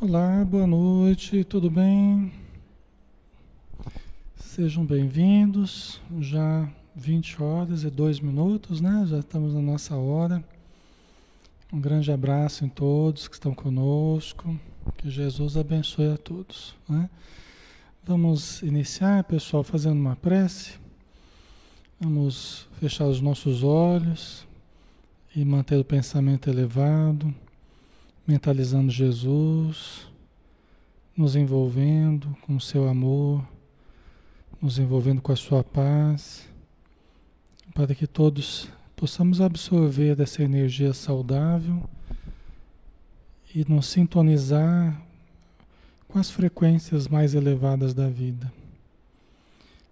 Olá, boa noite, tudo bem? Sejam bem-vindos. Já 20 horas e 2 minutos, né? Já estamos na nossa hora. Um grande abraço em todos que estão conosco. Que Jesus abençoe a todos. Né? Vamos iniciar, pessoal, fazendo uma prece. Vamos fechar os nossos olhos e manter o pensamento elevado mentalizando Jesus, nos envolvendo com o seu amor, nos envolvendo com a sua paz, para que todos possamos absorver dessa energia saudável e nos sintonizar com as frequências mais elevadas da vida.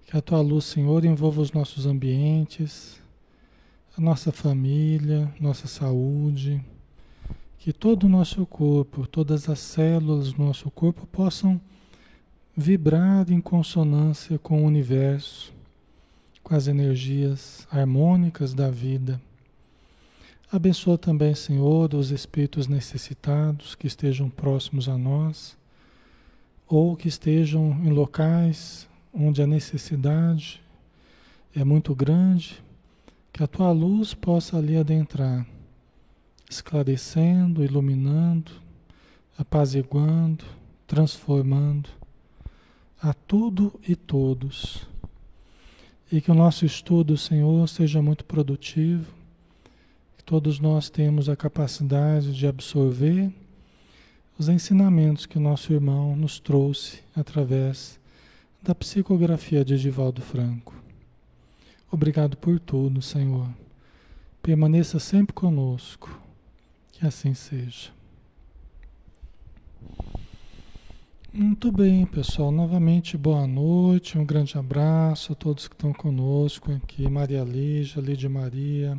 Que a tua luz, Senhor, envolva os nossos ambientes, a nossa família, nossa saúde que todo o nosso corpo, todas as células do nosso corpo possam vibrar em consonância com o universo, com as energias harmônicas da vida. Abençoa também, Senhor, os espíritos necessitados que estejam próximos a nós ou que estejam em locais onde a necessidade é muito grande, que a tua luz possa ali adentrar esclarecendo, iluminando, apaziguando, transformando a tudo e todos. E que o nosso estudo, Senhor, seja muito produtivo, que todos nós tenhamos a capacidade de absorver os ensinamentos que o nosso irmão nos trouxe através da psicografia de Edivaldo Franco. Obrigado por tudo, Senhor. Permaneça sempre conosco que assim seja. Muito bem, pessoal. Novamente, boa noite. Um grande abraço a todos que estão conosco aqui. Maria Lígia, Lídia Maria,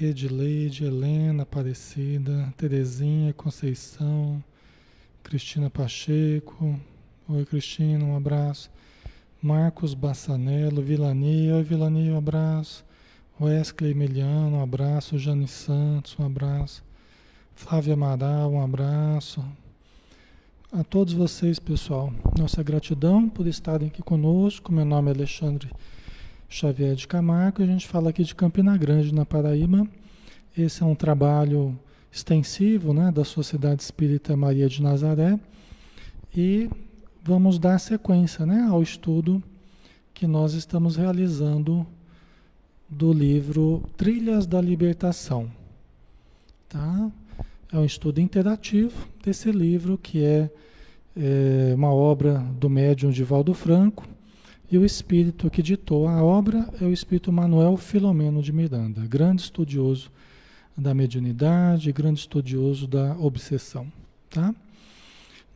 Edileide, Helena Aparecida, Terezinha, Conceição, Cristina Pacheco. Oi, Cristina, um abraço. Marcos Bassanello, Vilania. Oi, Vilania, um abraço. Wesley Emiliano, um abraço. Jane Santos, um abraço. Flávia Amaral, um abraço. A todos vocês, pessoal, nossa gratidão por estarem aqui conosco. Meu nome é Alexandre Xavier de Camargo. A gente fala aqui de Campina Grande, na Paraíba. Esse é um trabalho extensivo né, da Sociedade Espírita Maria de Nazaré. E vamos dar sequência né, ao estudo que nós estamos realizando do livro Trilhas da Libertação. Tá? É um estudo interativo desse livro, que é, é uma obra do médium Divaldo Franco, e o espírito que ditou a obra é o espírito Manuel Filomeno de Miranda, grande estudioso da mediunidade, grande estudioso da obsessão. Tá?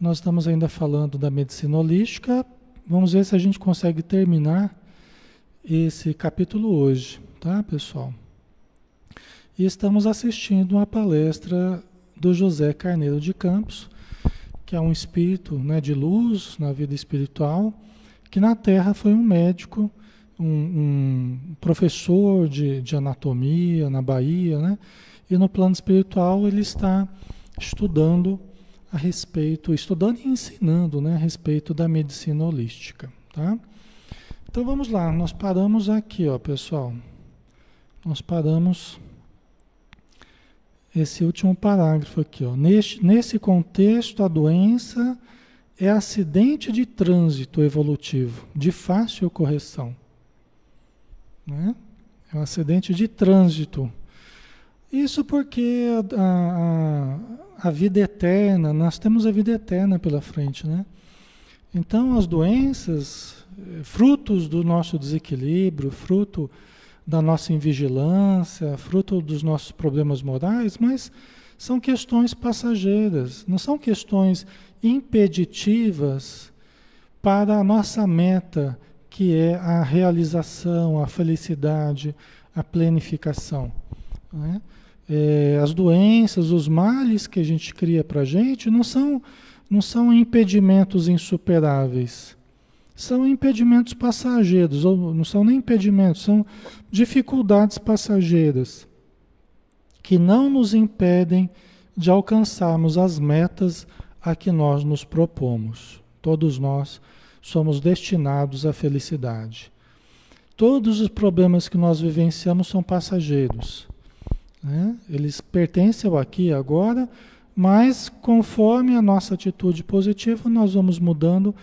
Nós estamos ainda falando da medicina holística. Vamos ver se a gente consegue terminar esse capítulo hoje tá, pessoal? E estamos assistindo uma palestra do José Carneiro de Campos, que é um espírito né, de luz na vida espiritual, que na Terra foi um médico, um, um professor de, de anatomia na Bahia, né? E no plano espiritual ele está estudando a respeito, estudando e ensinando né, a respeito da medicina holística, tá? Então vamos lá, nós paramos aqui, ó, pessoal nós paramos esse último parágrafo aqui. Ó. Neste, nesse contexto, a doença é acidente de trânsito evolutivo, de fácil correção. Né? É um acidente de trânsito. Isso porque a, a, a, vida eterna, nós temos a vida eterna pela frente, né? Então as doenças, eh, frutos do nosso desequilíbrio, fruto da nossa invigilância, fruto dos nossos problemas morais, mas são questões passageiras, não são questões impeditivas para a nossa meta, que é a realização, a felicidade, a plenificação. Né? É, as doenças, os males que a gente cria para a gente não são, não são impedimentos insuperáveis são impedimentos passageiros, ou não são nem impedimentos, são dificuldades passageiras que não nos impedem de alcançarmos as metas a que nós nos propomos. Todos nós somos destinados à felicidade. Todos os problemas que nós vivenciamos são passageiros. Né? Eles pertencem ao aqui e agora, mas conforme a nossa atitude positiva, nós vamos mudando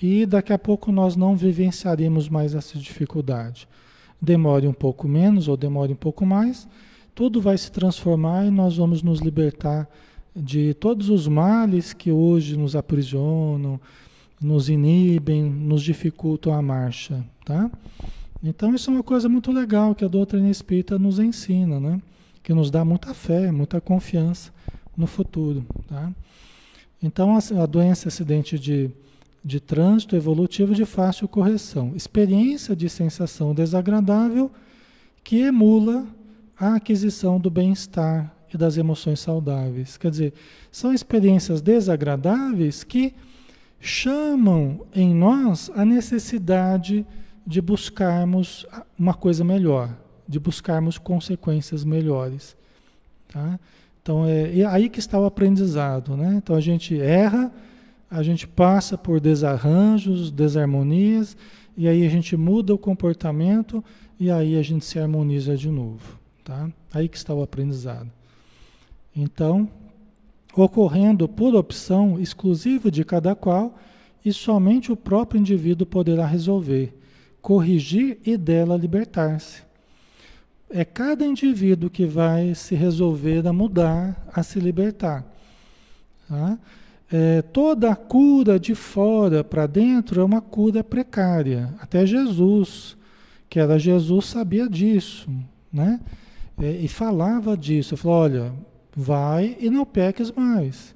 e daqui a pouco nós não vivenciaremos mais essa dificuldade. Demore um pouco menos ou demore um pouco mais, tudo vai se transformar e nós vamos nos libertar de todos os males que hoje nos aprisionam, nos inibem, nos dificultam a marcha, tá? Então isso é uma coisa muito legal que a doutrina espírita nos ensina, né? Que nos dá muita fé, muita confiança no futuro, tá? Então a, doença acidente de, de trânsito evolutivo de fácil correção, experiência de sensação desagradável que emula a aquisição do bem-estar e das emoções saudáveis. Quer dizer, são experiências desagradáveis que chamam em nós a necessidade de buscarmos uma coisa melhor, de buscarmos consequências melhores. Tá? Então é, é aí que está o aprendizado. Né? Então a gente erra, a gente passa por desarranjos, desarmonias, e aí a gente muda o comportamento e aí a gente se harmoniza de novo. Tá? Aí que está o aprendizado. Então, ocorrendo por opção exclusiva de cada qual, e somente o próprio indivíduo poderá resolver, corrigir e dela libertar-se. É cada indivíduo que vai se resolver a mudar, a se libertar. Tá? É, toda a cura de fora para dentro é uma cura precária. Até Jesus, que era Jesus, sabia disso. Né? É, e falava disso. Falou: olha, vai e não peques mais.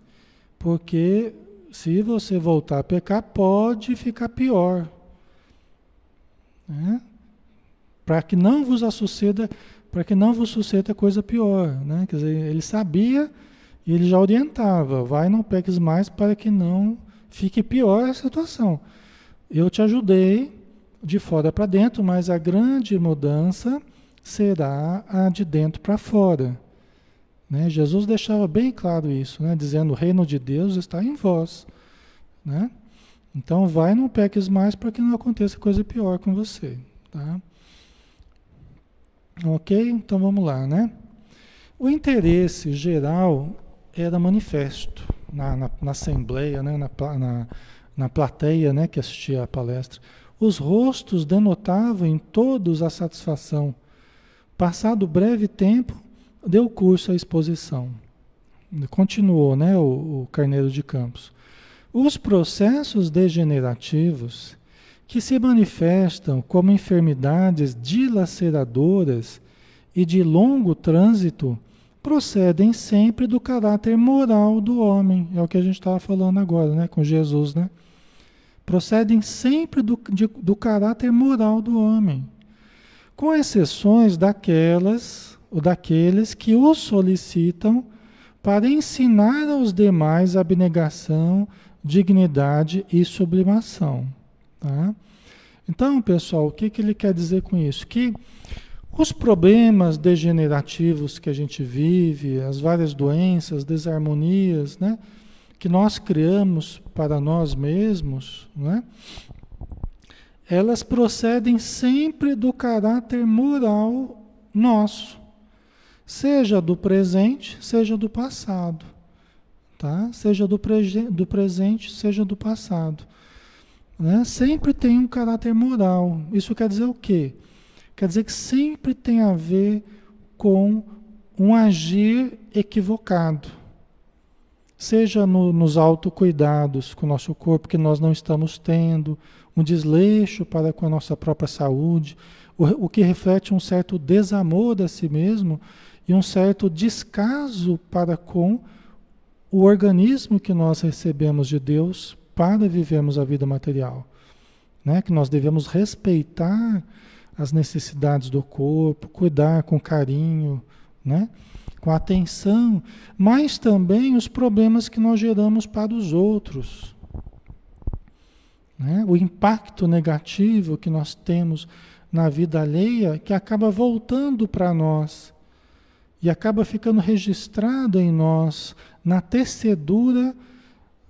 Porque se você voltar a pecar, pode ficar pior. Né? Para que não vos suceda, para que não vos suceda coisa pior. Né? Quer dizer, ele sabia e ele já orientava, vai não peques mais para que não fique pior a situação. Eu te ajudei de fora para dentro, mas a grande mudança será a de dentro para fora. Né? Jesus deixava bem claro isso, né? dizendo: o reino de Deus está em vós. Né? Então, vai não peques mais para que não aconteça coisa pior com você. Tá? Ok? Então vamos lá. Né? O interesse geral era manifesto na, na, na assembleia, né? na, na, na plateia né? que assistia à palestra. Os rostos denotavam em todos a satisfação. Passado breve tempo, deu curso à exposição. Continuou, né, o, o Carneiro de Campos. Os processos degenerativos que se manifestam como enfermidades dilaceradoras e de longo trânsito procedem sempre do caráter moral do homem. É o que a gente estava falando agora, né, com Jesus, né? Procedem sempre do, de, do caráter moral do homem, com exceções daquelas o daqueles que o solicitam para ensinar aos demais abnegação, dignidade e sublimação. Tá? Então, pessoal, o que, que ele quer dizer com isso? Que os problemas degenerativos que a gente vive, as várias doenças, desarmonias, né, que nós criamos para nós mesmos, né, elas procedem sempre do caráter moral nosso seja do presente, seja do passado, tá? Seja do, do presente, seja do passado. Né? Sempre tem um caráter moral. Isso quer dizer o quê? Quer dizer que sempre tem a ver com um agir equivocado. Seja no, nos autocuidados com o nosso corpo que nós não estamos tendo, um desleixo para com a nossa própria saúde, o, o que reflete um certo desamor a si mesmo e um certo descaso para com o organismo que nós recebemos de Deus para vivermos a vida material. Né? Que nós devemos respeitar as necessidades do corpo, cuidar com carinho, né? com atenção, mas também os problemas que nós geramos para os outros. Né? O impacto negativo que nós temos na vida alheia que acaba voltando para nós e acaba ficando registrado em nós, na tecedura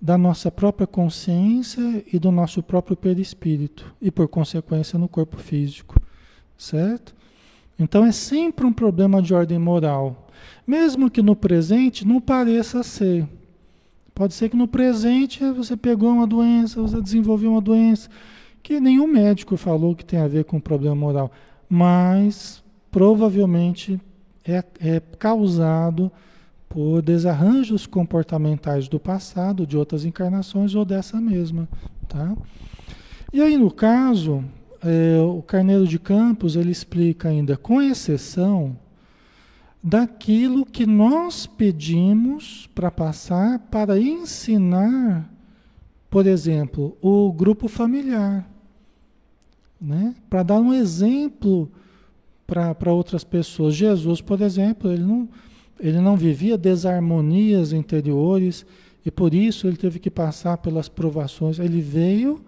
da nossa própria consciência e do nosso próprio perispírito e por consequência no corpo físico, certo? Então é sempre um problema de ordem moral, mesmo que no presente não pareça ser. Pode ser que no presente você pegou uma doença, você desenvolveu uma doença que nenhum médico falou que tem a ver com problema moral, mas provavelmente é, é causado por desarranjos comportamentais do passado, de outras encarnações ou dessa mesma, tá? E aí no caso, é, o Carneiro de Campos ele explica ainda, com exceção daquilo que nós pedimos para passar para ensinar, por exemplo, o grupo familiar, né? Para dar um exemplo para outras pessoas. Jesus, por exemplo, ele não, ele não vivia desarmonias interiores e por isso ele teve que passar pelas provações. Ele veio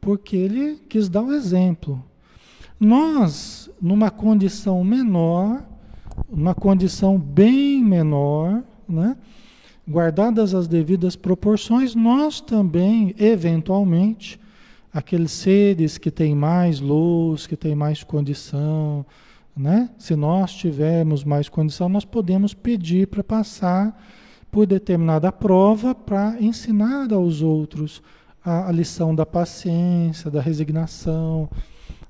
porque ele quis dar um exemplo. Nós, numa condição menor, uma condição bem menor, né? guardadas as devidas proporções, nós também, eventualmente, aqueles seres que têm mais luz, que têm mais condição, né? Se nós tivermos mais condição, nós podemos pedir para passar por determinada prova para ensinar aos outros a, a, lição da paciência, da resignação,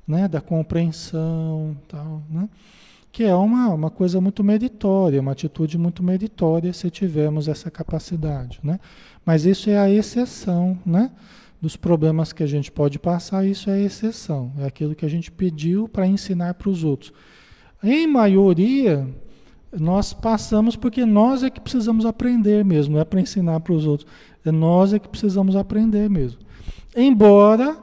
né? da compreensão, tal, né? que é uma, uma coisa muito meritória, uma atitude muito meritória se tivermos essa capacidade. Né? Mas isso é a exceção, né? dos problemas que a gente pode passar, isso é exceção, é aquilo que a gente pediu para ensinar para os outros. Em maioria, nós passamos porque nós é que precisamos aprender mesmo, não é para ensinar para os outros. É nós é que precisamos aprender mesmo. Embora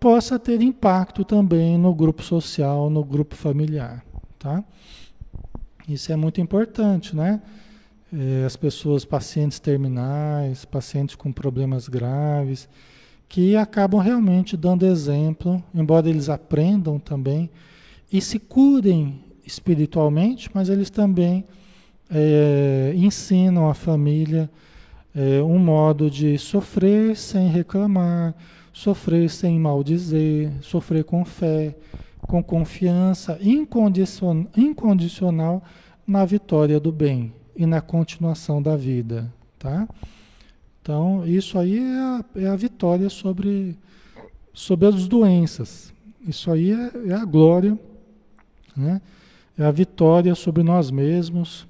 possa ter impacto também no grupo social, no grupo familiar, tá? Isso é muito importante, né? É, as pessoas, pacientes terminais, pacientes com problemas graves, que acabam realmente dando exemplo, embora eles aprendam também e se curem espiritualmente, mas eles também é, ensinam a família é, um modo de sofrer sem reclamar, sofrer sem maldizer, sofrer com fé, com confiança incondicion, incondicional na vitória do bem e na continuação da vida, tá? Então, isso aí é a, é a vitória sobre, sobre as doenças. Isso aí é, é a glória, né? É a vitória sobre nós mesmos,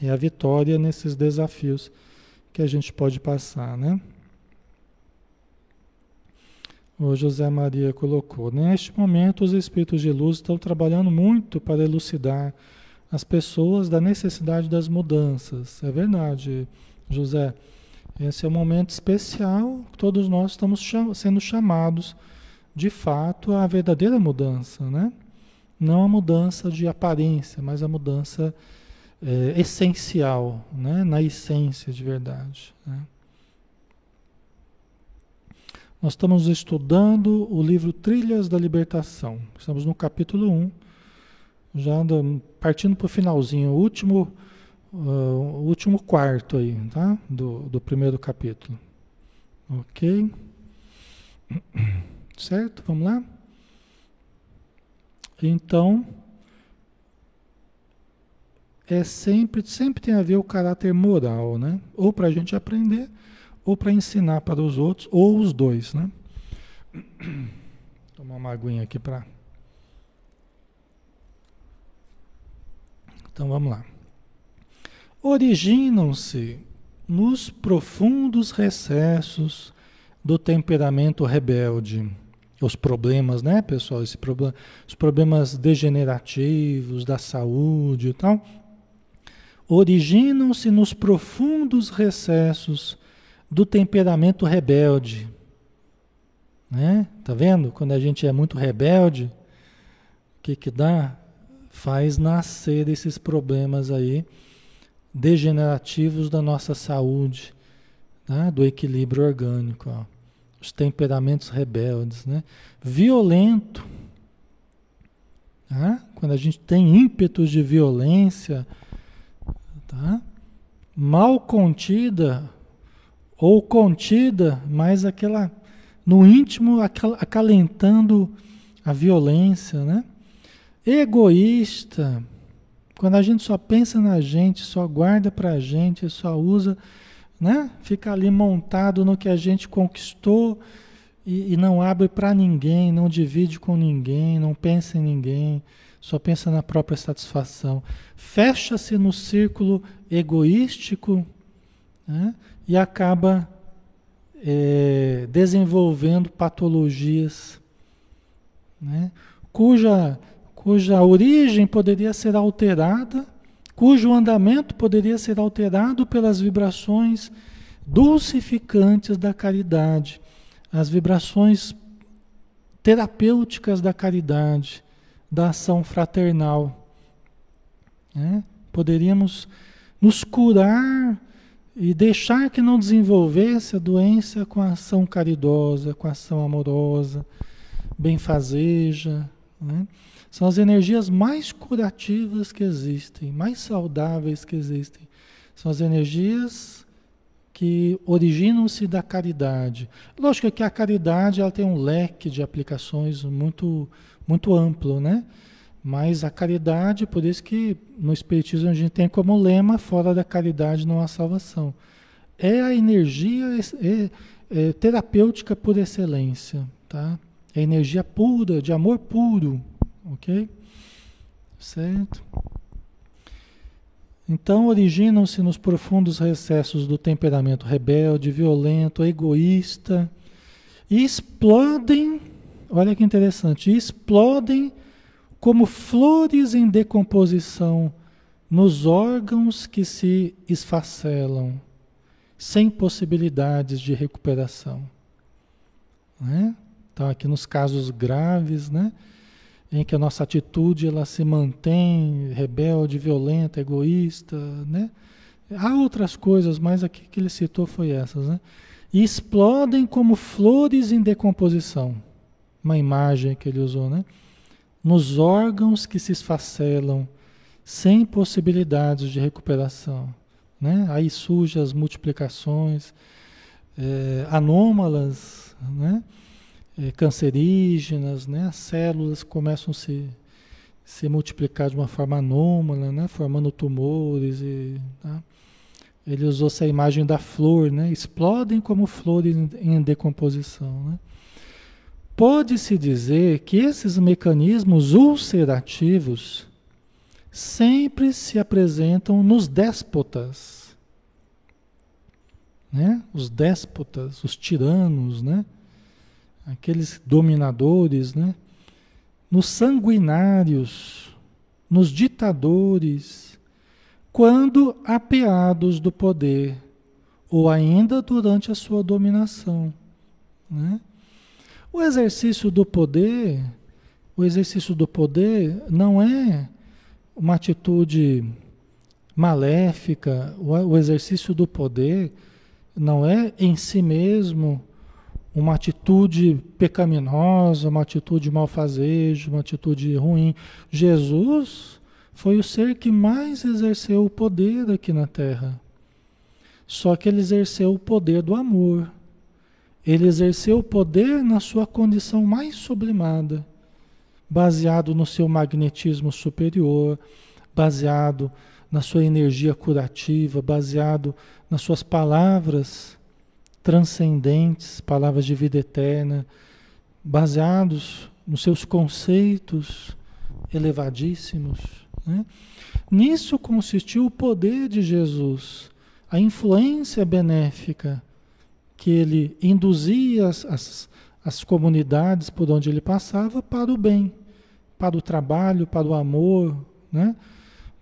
é a vitória nesses desafios que a gente pode passar, né? O José Maria colocou: neste momento, os espíritos de luz estão trabalhando muito para elucidar as pessoas da necessidade das mudanças. É verdade, José. Esse é um momento especial, todos nós estamos cham sendo chamados, de fato, à verdadeira mudança, né? Não a mudança de aparência, mas a mudança é, essencial, né? na essência de verdade. Né? Nós estamos estudando o livro Trilhas da Libertação. Estamos no capítulo 1, já do, partindo para o finalzinho, o último, uh, último quarto aí, tá? do, do primeiro capítulo. Ok? Certo? Vamos lá? Então, é sempre, sempre tem a ver o caráter moral, né? Ou para a gente aprender, ou para ensinar para os outros, ou os dois, né? Tomar uma aguinha aqui para. Então vamos lá. Originam-se nos profundos recessos do temperamento rebelde os problemas, né, pessoal? Esse problema, os problemas degenerativos da saúde e tal, originam-se nos profundos recessos do temperamento rebelde. Né? Tá vendo? Quando a gente é muito rebelde, o que que dá? Faz nascer esses problemas aí degenerativos da nossa saúde, tá? do equilíbrio orgânico. Ó os temperamentos rebeldes, né? Violento, tá? quando a gente tem ímpetos de violência, tá? mal contida ou contida, mas aquela no íntimo acalentando a violência, né? Egoísta, quando a gente só pensa na gente, só guarda para a gente, só usa, né? Fica ali montado no que a gente conquistou e, e não abre para ninguém, não divide com ninguém, não pensa em ninguém, só pensa na própria satisfação. Fecha-se no círculo egoístico né? e acaba é, desenvolvendo patologias né? cuja cuja origem poderia ser alterada, cujo andamento poderia ser alterado pelas vibrações dulcificantes da caridade, as vibrações terapêuticas da caridade, da ação fraternal. Né? Poderíamos nos curar e deixar que não desenvolvesse a doença com a ação caridosa, com a ação amorosa, benfazeja. Né? São as energias mais curativas que existem, mais saudáveis que existem. São as energias que originam-se da caridade. Lógico que a caridade ela tem um leque de aplicações muito, muito amplo, né? Mas a caridade, por isso que no Espiritismo a gente tem como lema, fora da caridade não há salvação. É a energia é, é, terapêutica por excelência, tá? É energia pura, de amor puro, ok? Certo? Então originam-se nos profundos recessos do temperamento rebelde, violento, egoísta, e explodem, olha que interessante, explodem como flores em decomposição nos órgãos que se esfacelam, sem possibilidades de recuperação. Né? Então, aqui nos casos graves, né? Em que a nossa atitude ela se mantém rebelde, violenta, egoísta, né? Há outras coisas, mas aqui que ele citou foi essas, né? E explodem como flores em decomposição. Uma imagem que ele usou, né? Nos órgãos que se esfacelam, sem possibilidades de recuperação, né? Aí surgem as multiplicações é, anômalas, né? É, cancerígenas, né? As células começam a se, se multiplicar de uma forma anômala, né? Formando tumores e... Tá? Ele usou essa imagem da flor, né? Explodem como flores em decomposição, né? Pode-se dizer que esses mecanismos ulcerativos sempre se apresentam nos déspotas, né? Os déspotas, os tiranos, né? Aqueles dominadores, né? nos sanguinários, nos ditadores, quando apeados do poder, ou ainda durante a sua dominação. Né? O exercício do poder, o exercício do poder não é uma atitude maléfica, o exercício do poder não é em si mesmo uma atitude pecaminosa, uma atitude malfazeja, uma atitude ruim. Jesus foi o ser que mais exerceu o poder aqui na Terra. Só que ele exerceu o poder do amor. Ele exerceu o poder na sua condição mais sublimada, baseado no seu magnetismo superior, baseado na sua energia curativa, baseado nas suas palavras transcendentes, palavras de vida eterna, baseados nos seus conceitos elevadíssimos. Né? Nisso consistiu o poder de Jesus, a influência benéfica que ele induzia as, as, as comunidades por onde ele passava para o bem, para o trabalho, para o amor, né?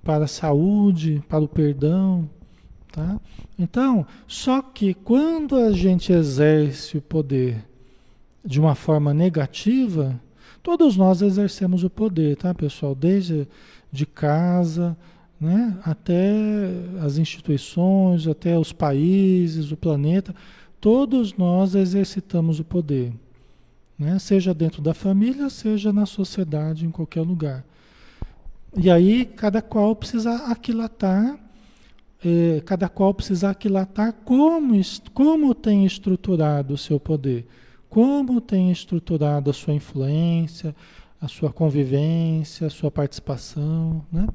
para a saúde, para o perdão. Tá? Então, só que quando a gente exerce o poder de uma forma negativa, todos nós exercemos o poder, tá, pessoal? Desde de casa, né, até as instituições, até os países, o planeta, todos nós exercitamos o poder, né? Seja dentro da família, seja na sociedade, em qualquer lugar. E aí cada qual precisa aquilatar é, cada qual precisa aquilatar como, como tem estruturado o seu poder, como tem estruturado a sua influência, a sua convivência, a sua participação. Né?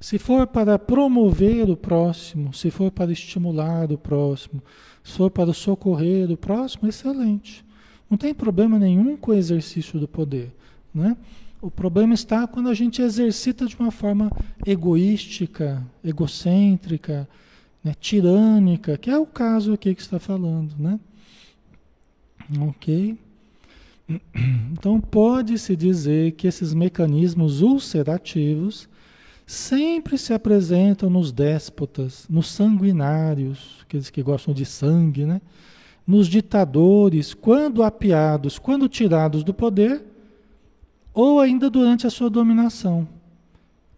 Se for para promover o próximo, se for para estimular o próximo, se for para socorrer o próximo, excelente. Não tem problema nenhum com o exercício do poder. Né? O problema está quando a gente exercita de uma forma egoística, egocêntrica, né, tirânica, que é o caso aqui que está falando, né? Ok? Então pode-se dizer que esses mecanismos ulcerativos sempre se apresentam nos déspotas, nos sanguinários, aqueles que gostam de sangue, né? Nos ditadores, quando apiados, quando tirados do poder, ou ainda durante a sua dominação,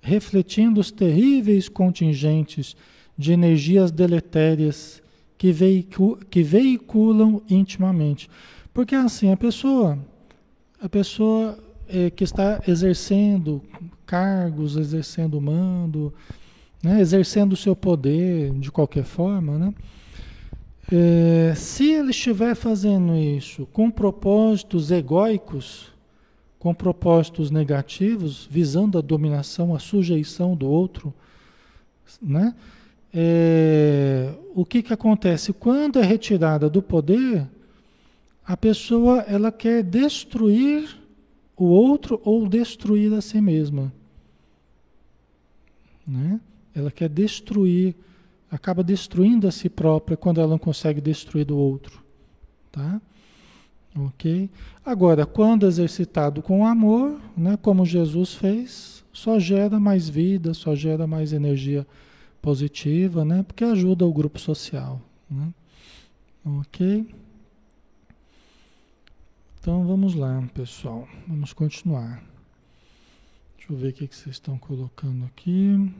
refletindo os terríveis contingentes de energias deletérias que, veicu que veiculam intimamente. Porque assim, a pessoa, a pessoa é, que está exercendo cargos, exercendo mando, né, exercendo o seu poder de qualquer forma, né? É, se ele estiver fazendo isso com propósitos egóicos, com propósitos negativos, visando a dominação, a sujeição do outro, né? É, o que, que acontece? Quando é retirada do poder, a pessoa ela quer destruir o outro ou destruir a si mesma. Né? Ela quer destruir, acaba destruindo a si própria quando ela não consegue destruir do outro. Tá? Ok? Agora, quando exercitado com amor, né, como Jesus fez, só gera mais vida, só gera mais energia positiva, né, porque ajuda o grupo social. Né? Ok? Então vamos lá, pessoal. Vamos continuar. Deixa eu ver o que vocês estão colocando aqui.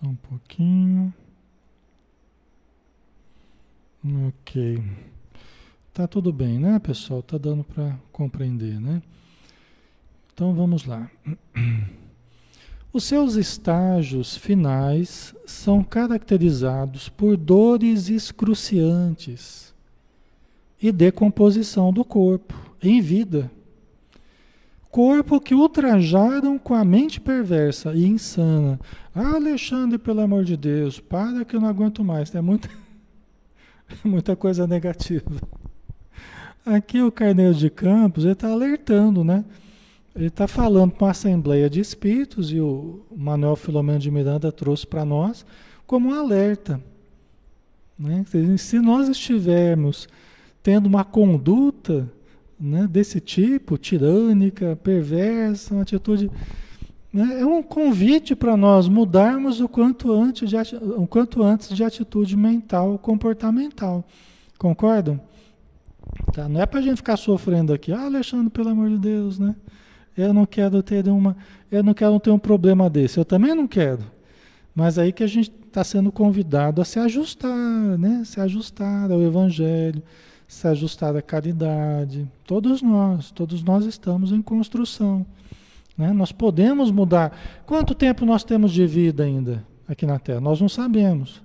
Só um pouquinho. Ok. Tá tudo bem, né, pessoal? Tá dando para compreender, né? Então vamos lá. Os seus estágios finais são caracterizados por dores excruciantes e decomposição do corpo em vida corpo que ultrajaram com a mente perversa e insana. Ah, Alexandre, pelo amor de Deus, para que eu não aguento mais. É muita, muita coisa negativa. Aqui o Carneiro de Campos, está alertando, né? Ele está falando para uma Assembleia de Espíritos, e o Manuel Filomeno de Miranda trouxe para nós como um alerta. Né? Se nós estivermos tendo uma conduta né, desse tipo, tirânica, perversa, uma atitude. Né, é um convite para nós mudarmos o quanto, antes de, o quanto antes de atitude mental, comportamental. Concordam? Tá, não é para a gente ficar sofrendo aqui, ah, Alexandre, pelo amor de Deus, né? Eu não quero ter uma, eu não quero ter um problema desse. Eu também não quero. Mas aí que a gente está sendo convidado a se ajustar, né? Se ajustar ao Evangelho se ajustar à caridade. Todos nós, todos nós estamos em construção. Né? Nós podemos mudar. Quanto tempo nós temos de vida ainda aqui na Terra? Nós não sabemos.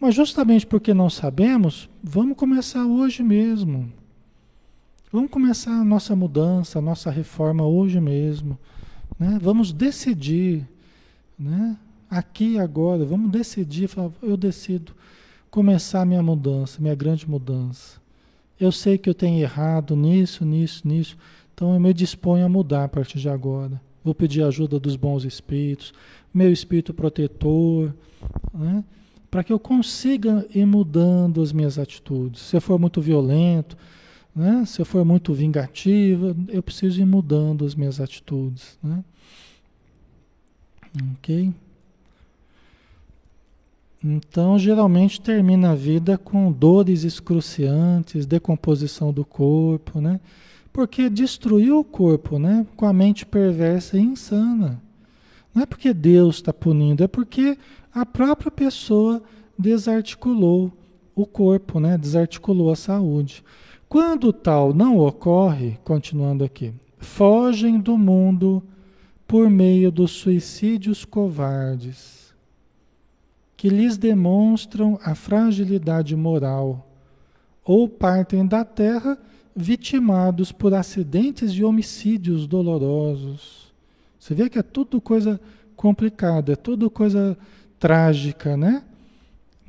Mas justamente porque não sabemos, vamos começar hoje mesmo. Vamos começar a nossa mudança, a nossa reforma hoje mesmo. Né? Vamos decidir, né? aqui agora, vamos decidir, eu decido começar a minha mudança, minha grande mudança. Eu sei que eu tenho errado nisso, nisso, nisso. Então eu me disponho a mudar a partir de agora. Vou pedir ajuda dos bons espíritos, meu espírito protetor, né? para que eu consiga ir mudando as minhas atitudes. Se eu for muito violento, né? se eu for muito vingativa, eu preciso ir mudando as minhas atitudes. Né? Ok? Então, geralmente termina a vida com dores excruciantes, decomposição do corpo, né? Porque destruiu o corpo, né? Com a mente perversa e insana. Não é porque Deus está punindo, é porque a própria pessoa desarticulou o corpo, né? Desarticulou a saúde. Quando tal não ocorre, continuando aqui, fogem do mundo por meio dos suicídios covardes, que lhes demonstram a fragilidade moral, ou partem da terra vitimados por acidentes de homicídios dolorosos. Você vê que é tudo coisa complicada, é tudo coisa trágica, né?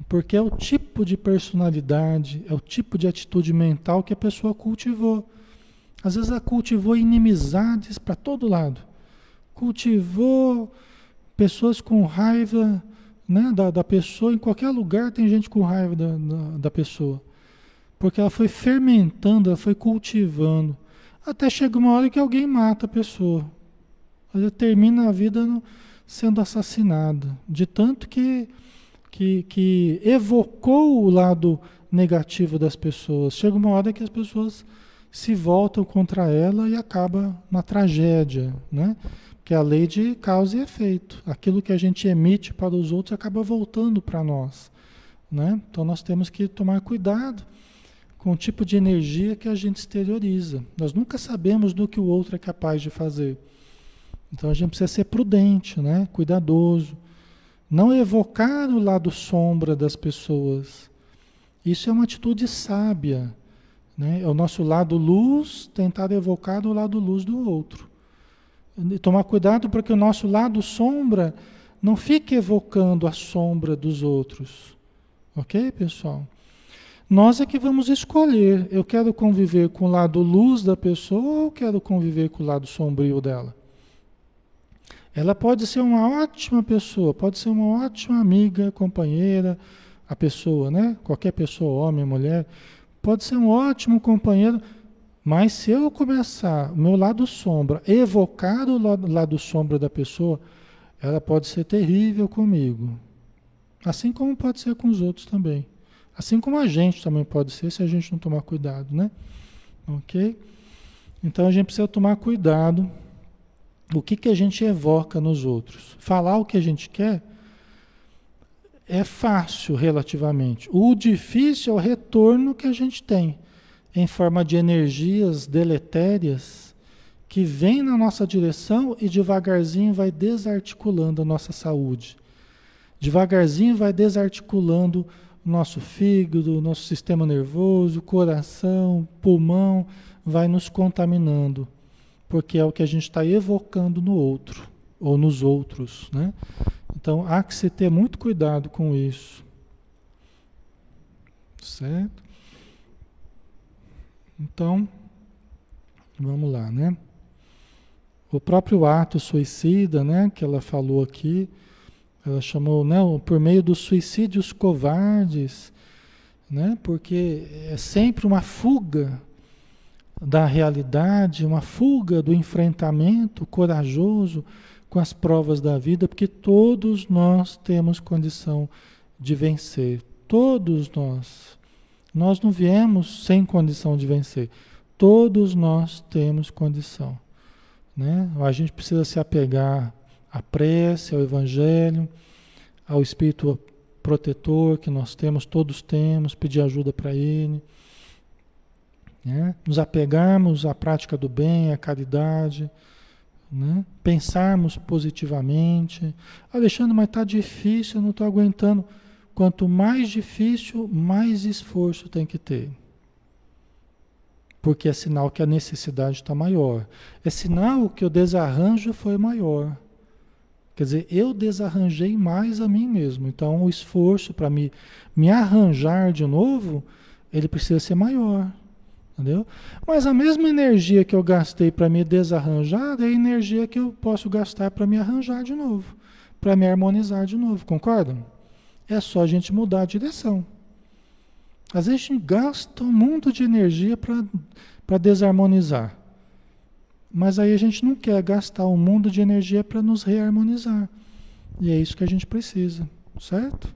Porque é o tipo de personalidade, é o tipo de atitude mental que a pessoa cultivou. Às vezes ela cultivou inimizades para todo lado. Cultivou pessoas com raiva né, da, da pessoa. Em qualquer lugar tem gente com raiva da, da, da pessoa. Porque ela foi fermentando, ela foi cultivando. Até chega uma hora que alguém mata a pessoa. Ela termina a vida no, sendo assassinada. De tanto que, que, que evocou o lado negativo das pessoas. Chega uma hora que as pessoas se voltam contra ela e acaba na tragédia, né? Que é a lei de causa e efeito. Aquilo que a gente emite para os outros acaba voltando para nós, né? Então nós temos que tomar cuidado com o tipo de energia que a gente exterioriza. Nós nunca sabemos do que o outro é capaz de fazer. Então a gente precisa ser prudente, né? cuidadoso. Não evocar o lado sombra das pessoas. Isso é uma atitude sábia. Né? É o nosso lado luz tentar evocar o lado luz do outro. Tomar cuidado para que o nosso lado sombra não fique evocando a sombra dos outros. Ok, pessoal? Nós é que vamos escolher. Eu quero conviver com o lado luz da pessoa ou quero conviver com o lado sombrio dela? Ela pode ser uma ótima pessoa, pode ser uma ótima amiga, companheira, a pessoa, né? Qualquer pessoa, homem, mulher, pode ser um ótimo companheiro, mas se eu começar o meu lado sombra, evocar o lado, sombra da pessoa, ela pode ser terrível comigo. Assim como pode ser com os outros também. Assim como a gente também pode ser se a gente não tomar cuidado, né? Ok? Então a gente precisa tomar cuidado o que, que a gente evoca nos outros. Falar o que a gente quer é fácil relativamente. O difícil é o retorno que a gente tem em forma de energias deletérias que vêm na nossa direção e devagarzinho vai desarticulando a nossa saúde. Devagarzinho vai desarticulando o nosso fígado, nosso sistema nervoso, coração, pulmão, vai nos contaminando porque é o que a gente está evocando no outro ou nos outros, né? Então há que se ter muito cuidado com isso, certo? Então vamos lá, né? O próprio ato suicida, né? Que ela falou aqui, ela chamou, né? Por meio dos suicídios covardes, né? Porque é sempre uma fuga da realidade, uma fuga do enfrentamento corajoso com as provas da vida, porque todos nós temos condição de vencer. Todos nós. Nós não viemos sem condição de vencer. Todos nós temos condição. Né? A gente precisa se apegar à prece, ao Evangelho, ao Espírito protetor que nós temos, todos temos, pedir ajuda para Ele né? Nos apegarmos à prática do bem, à caridade, né? pensarmos positivamente. Alexandre, mas está difícil, eu não estou aguentando. Quanto mais difícil, mais esforço tem que ter. Porque é sinal que a necessidade está maior. É sinal que o desarranjo foi maior. Quer dizer, eu desarranjei mais a mim mesmo. Então, o esforço para me, me arranjar de novo, ele precisa ser maior. Entendeu? Mas a mesma energia que eu gastei para me desarranjar é a energia que eu posso gastar para me arranjar de novo, para me harmonizar de novo, concordam? É só a gente mudar a direção. Às vezes a gente gasta um mundo de energia para desarmonizar. Mas aí a gente não quer gastar um mundo de energia para nos reharmonizar. E é isso que a gente precisa, certo?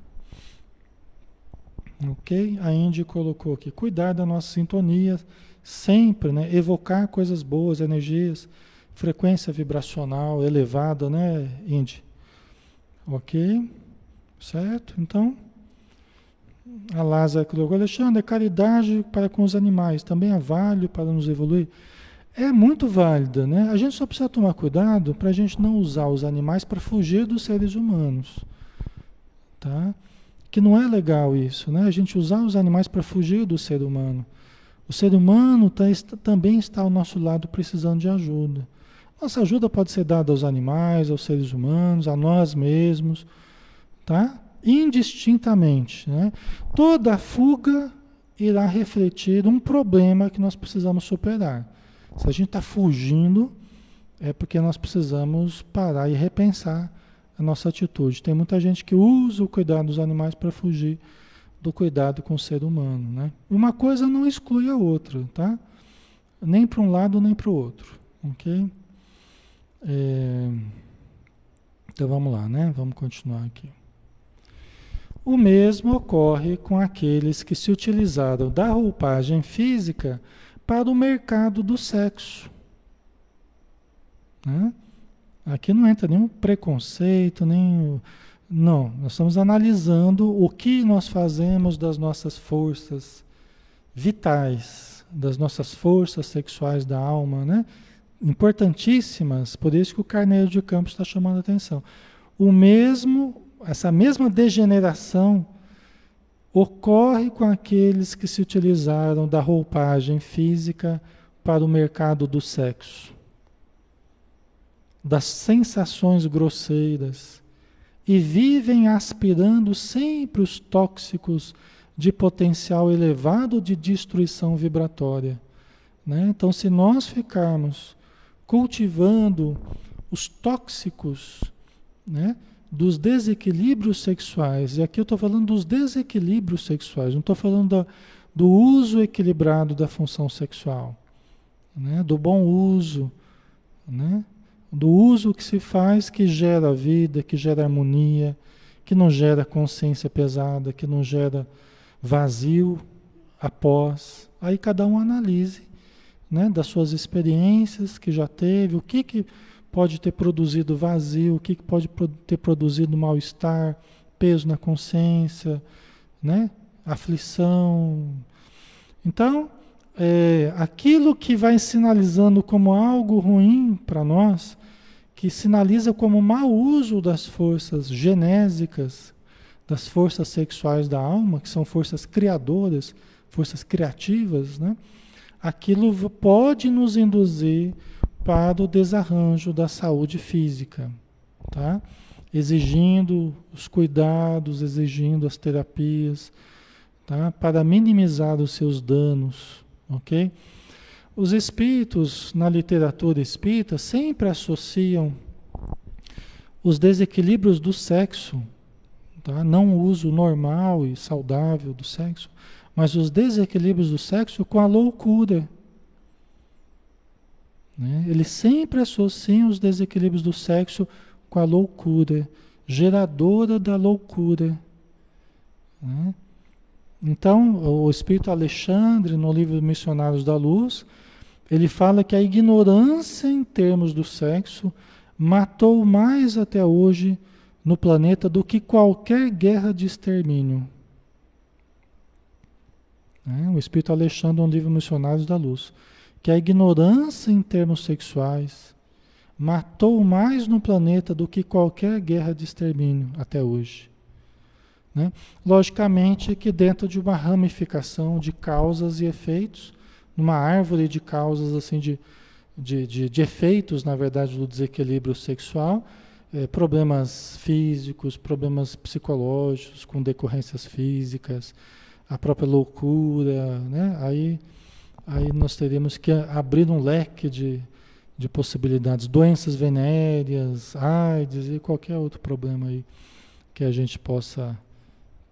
Ok? A Indy colocou aqui, cuidar da nossa sintonia, sempre, né? Evocar coisas boas, energias, frequência vibracional elevada, né, Indy? Ok? Certo? Então, a Lázaro colocou, Alexandre, é caridade para com os animais, também é válido para nos evoluir. é muito válida, né? A gente só precisa tomar cuidado para a gente não usar os animais para fugir dos seres humanos, tá? Que não é legal isso, né? A gente usar os animais para fugir do ser humano. O ser humano tá, também está ao nosso lado precisando de ajuda. Nossa ajuda pode ser dada aos animais, aos seres humanos, a nós mesmos, tá? Indistintamente, né? Toda fuga irá refletir um problema que nós precisamos superar. Se a gente está fugindo, é porque nós precisamos parar e repensar a nossa atitude. Tem muita gente que usa o cuidado dos animais para fugir do cuidado com o ser humano, né? Uma coisa não exclui a outra, tá? Nem para um lado nem para o outro, ok? É... Então vamos lá, né? Vamos continuar aqui. O mesmo ocorre com aqueles que se utilizaram da roupagem física para o mercado do sexo. Né? Aqui não entra nenhum preconceito, nem. Não, nós estamos analisando o que nós fazemos das nossas forças vitais, das nossas forças sexuais da alma, né? Importantíssimas, por isso que o Carneiro de Campos está chamando a atenção. O mesmo essa mesma degeneração ocorre com aqueles que se utilizaram da roupagem física para o mercado do sexo, das sensações grosseiras e vivem aspirando sempre os tóxicos de potencial elevado de destruição vibratória. Né? Então, se nós ficarmos cultivando os tóxicos, né? Dos desequilíbrios sexuais, e aqui eu estou falando dos desequilíbrios sexuais, não estou falando da, do uso equilibrado da função sexual, né? do bom uso, né? do uso que se faz que gera vida, que gera harmonia, que não gera consciência pesada, que não gera vazio após. Aí cada um analise né, das suas experiências que já teve, o que que pode ter produzido vazio, o que pode ter produzido mal-estar, peso na consciência, né? aflição. Então, é, aquilo que vai sinalizando como algo ruim para nós, que sinaliza como mau uso das forças genésicas, das forças sexuais da alma, que são forças criadoras, forças criativas, né? aquilo pode nos induzir para o desarranjo da saúde física, tá? Exigindo os cuidados, exigindo as terapias, tá? Para minimizar os seus danos, ok? Os espíritos, na literatura espírita, sempre associam os desequilíbrios do sexo, tá? não o uso normal e saudável do sexo, mas os desequilíbrios do sexo com a loucura. Né? Eles sempre associam os desequilíbrios do sexo com a loucura, geradora da loucura. Né? Então, o Espírito Alexandre, no livro Missionários da Luz, ele fala que a ignorância em termos do sexo matou mais até hoje no planeta do que qualquer guerra de extermínio. Né? O Espírito Alexandre, no livro Missionários da Luz que a ignorância em termos sexuais matou mais no planeta do que qualquer guerra de extermínio até hoje. Né? Logicamente que dentro de uma ramificação de causas e efeitos, numa árvore de causas assim de, de, de, de efeitos, na verdade, do desequilíbrio sexual, é, problemas físicos, problemas psicológicos com decorrências físicas, a própria loucura, né? aí aí nós teríamos que abrir um leque de, de possibilidades, doenças venéreas, AIDS e qualquer outro problema aí que a gente possa,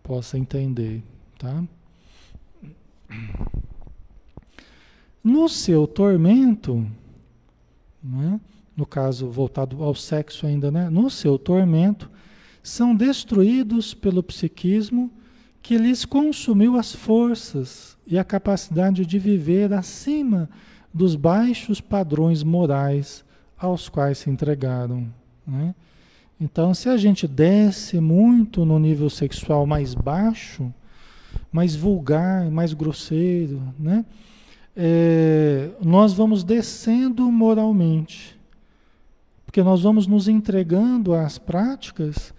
possa entender, tá? No seu tormento, né? no caso voltado ao sexo ainda, né? no seu tormento, são destruídos pelo psiquismo que lhes consumiu as forças e a capacidade de viver acima dos baixos padrões morais aos quais se entregaram. Né? Então, se a gente desce muito no nível sexual mais baixo, mais vulgar, mais grosseiro, né? é, nós vamos descendo moralmente, porque nós vamos nos entregando às práticas,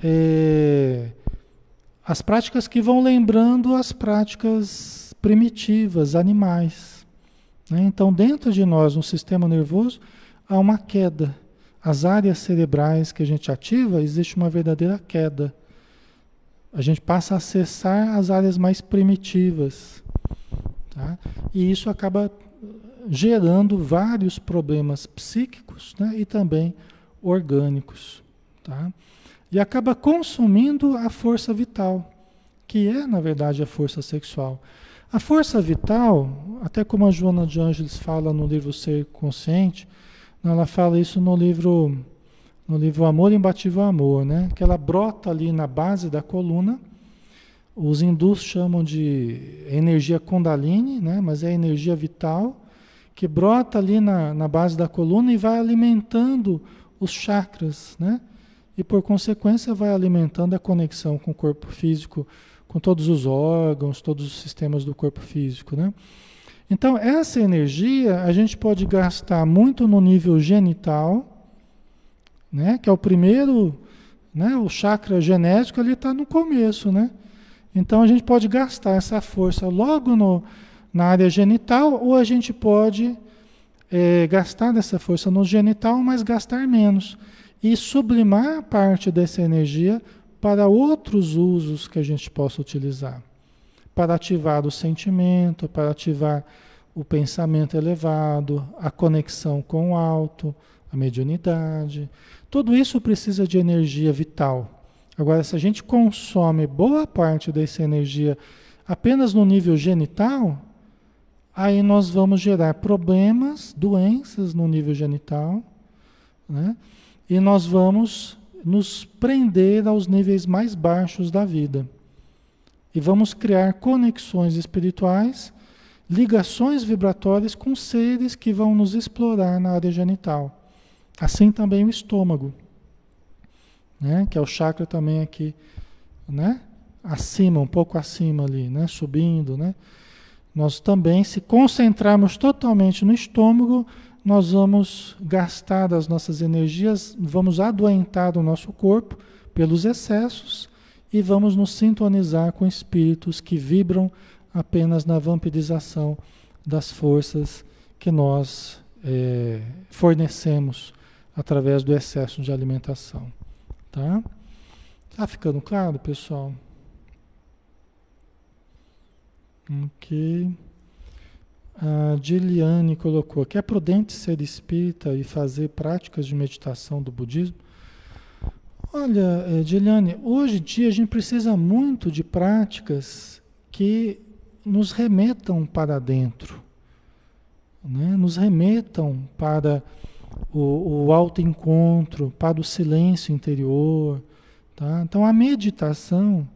é, as práticas que vão lembrando as práticas primitivas, animais. Né? Então, dentro de nós, no sistema nervoso, há uma queda. As áreas cerebrais que a gente ativa, existe uma verdadeira queda. A gente passa a acessar as áreas mais primitivas. Tá? E isso acaba gerando vários problemas psíquicos né? e também orgânicos. Tá? E acaba consumindo a força vital, que é, na verdade, a força sexual. A força vital, até como a Joana de Ângeles fala no livro Ser Consciente, ela fala isso no livro no livro Amor Imbatível Amor, né? Que ela brota ali na base da coluna. Os hindus chamam de energia Kundalini, né? Mas é energia vital que brota ali na, na base da coluna e vai alimentando os chakras, né? E por consequência vai alimentando a conexão com o corpo físico, com todos os órgãos, todos os sistemas do corpo físico, né? Então, essa energia a gente pode gastar muito no nível genital, né? que é o primeiro, né? o chakra genético ele está no começo. Né? Então, a gente pode gastar essa força logo no, na área genital, ou a gente pode é, gastar dessa força no genital, mas gastar menos. E sublimar parte dessa energia para outros usos que a gente possa utilizar para ativar o sentimento, para ativar o pensamento elevado, a conexão com o alto, a mediunidade. Tudo isso precisa de energia vital. Agora, se a gente consome boa parte dessa energia apenas no nível genital, aí nós vamos gerar problemas, doenças no nível genital, né? E nós vamos nos prender aos níveis mais baixos da vida. E vamos criar conexões espirituais, ligações vibratórias com seres que vão nos explorar na área genital. Assim também o estômago, né? que é o chakra também aqui, né? acima, um pouco acima ali, né? subindo. Né? Nós também, se concentrarmos totalmente no estômago, nós vamos gastar as nossas energias, vamos adoentar o nosso corpo pelos excessos e vamos nos sintonizar com espíritos que vibram apenas na vampirização das forças que nós é, fornecemos através do excesso de alimentação. Tá? Tá ficando claro, pessoal? Ok. A Diliane colocou que é prudente ser espírita e fazer práticas de meditação do budismo? Olha, Diliane, hoje em dia a gente precisa muito de práticas que nos remetam para dentro, né? nos remetam para o, o autoencontro, para o silêncio interior. Tá? Então a meditação,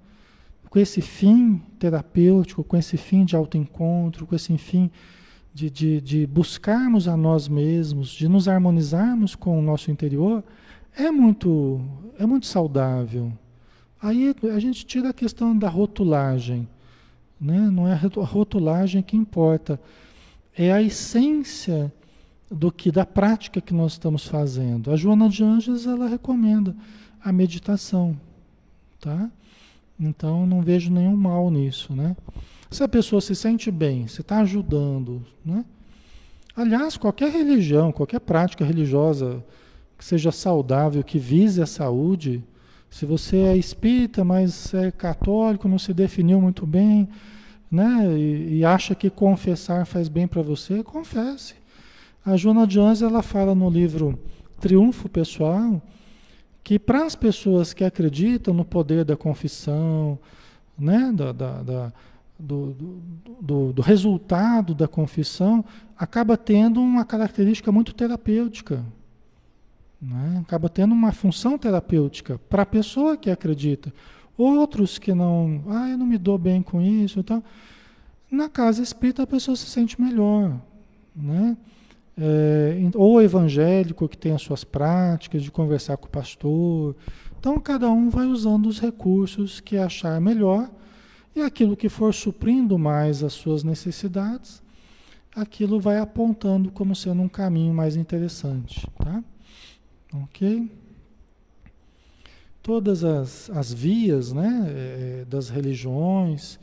com esse fim terapêutico, com esse fim de autoencontro, com esse fim de, de, de buscarmos a nós mesmos, de nos harmonizarmos com o nosso interior, é muito, é muito saudável. Aí a gente tira a questão da rotulagem. Né? Não é a rotulagem que importa. É a essência do que da prática que nós estamos fazendo. A Joana de Anjos ela recomenda a meditação, tá? Então não vejo nenhum mal nisso, né? Se a pessoa se sente bem, se está ajudando, né? Aliás, qualquer religião, qualquer prática religiosa que seja saudável, que vise a saúde. Se você é espírita, mas é católico, não se definiu muito bem, né? E, e acha que confessar faz bem para você, confesse. A Joana Jones ela fala no livro Triunfo Pessoal que para as pessoas que acreditam no poder da confissão, né? da, da, da do, do, do, do resultado da confissão, acaba tendo uma característica muito terapêutica. Né? Acaba tendo uma função terapêutica para a pessoa que acredita. Outros que não, ah, eu não me dou bem com isso então Na casa espírita a pessoa se sente melhor. Né? É, ou evangélico que tem as suas práticas de conversar com o pastor. Então cada um vai usando os recursos que achar melhor e aquilo que for suprindo mais as suas necessidades, aquilo vai apontando como sendo um caminho mais interessante, tá? Ok? Todas as, as vias né, é, das religiões,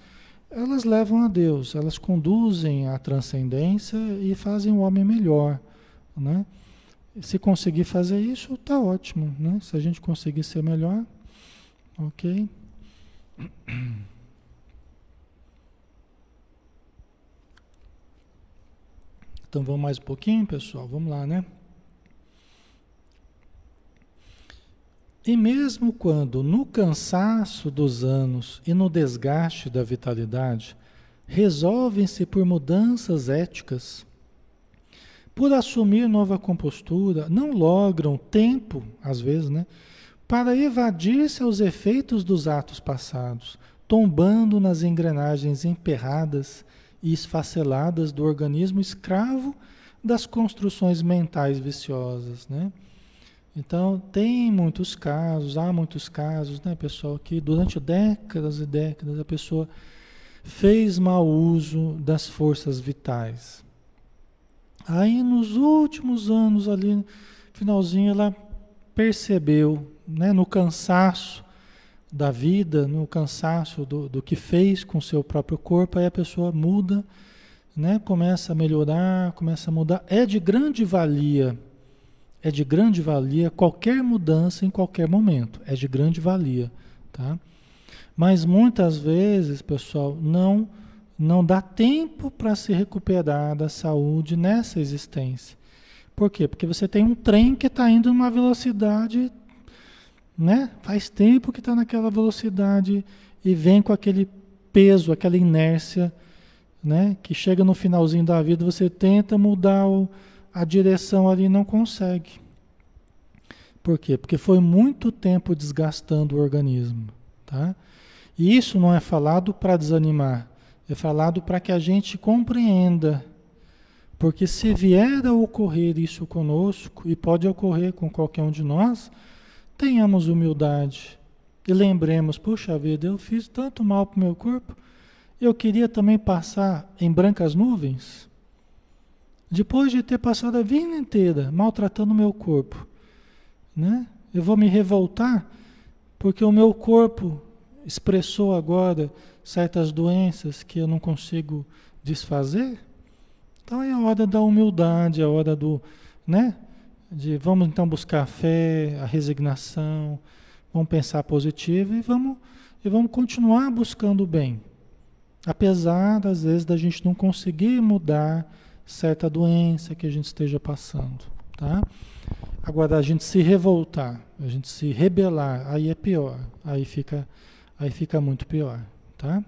elas levam a Deus, elas conduzem à transcendência e fazem o homem melhor, né? Se conseguir fazer isso, tá ótimo, né? Se a gente conseguir ser melhor, ok? Então vamos mais um pouquinho, pessoal. Vamos lá, né? E mesmo quando, no cansaço dos anos e no desgaste da vitalidade, resolvem-se por mudanças éticas, por assumir nova compostura, não logram tempo, às vezes, né, para evadir-se aos efeitos dos atos passados, tombando nas engrenagens emperradas e esfaceladas do organismo escravo das construções mentais viciosas, né? Então, tem muitos casos, há muitos casos, né, pessoal, que durante décadas e décadas a pessoa fez mau uso das forças vitais. Aí, nos últimos anos, ali, finalzinho, ela percebeu, né, no cansaço, da vida, no cansaço do, do que fez com o seu próprio corpo, aí a pessoa muda, né? começa a melhorar, começa a mudar. É de grande valia, é de grande valia qualquer mudança em qualquer momento, é de grande valia. Tá? Mas muitas vezes, pessoal, não, não dá tempo para se recuperar da saúde nessa existência. Por quê? Porque você tem um trem que está indo em uma velocidade né? Faz tempo que está naquela velocidade e vem com aquele peso, aquela inércia, né? Que chega no finalzinho da vida, você tenta mudar o, a direção ali e não consegue. Por quê? Porque foi muito tempo desgastando o organismo, tá? E isso não é falado para desanimar, é falado para que a gente compreenda. Porque se vier a ocorrer isso conosco, e pode ocorrer com qualquer um de nós, tenhamos humildade e lembremos, puxa vida, eu fiz tanto mal para o meu corpo, eu queria também passar em brancas nuvens. Depois de ter passado a vida inteira maltratando o meu corpo, né? Eu vou me revoltar porque o meu corpo expressou agora certas doenças que eu não consigo desfazer. Então é a hora da humildade, é a hora do, né? De vamos então buscar a fé, a resignação, vamos pensar positivo e vamos, e vamos continuar buscando o bem. Apesar, às vezes, da gente não conseguir mudar certa doença que a gente esteja passando, tá? Agora, a gente se revoltar, a gente se rebelar, aí é pior, aí fica, aí fica muito pior, tá?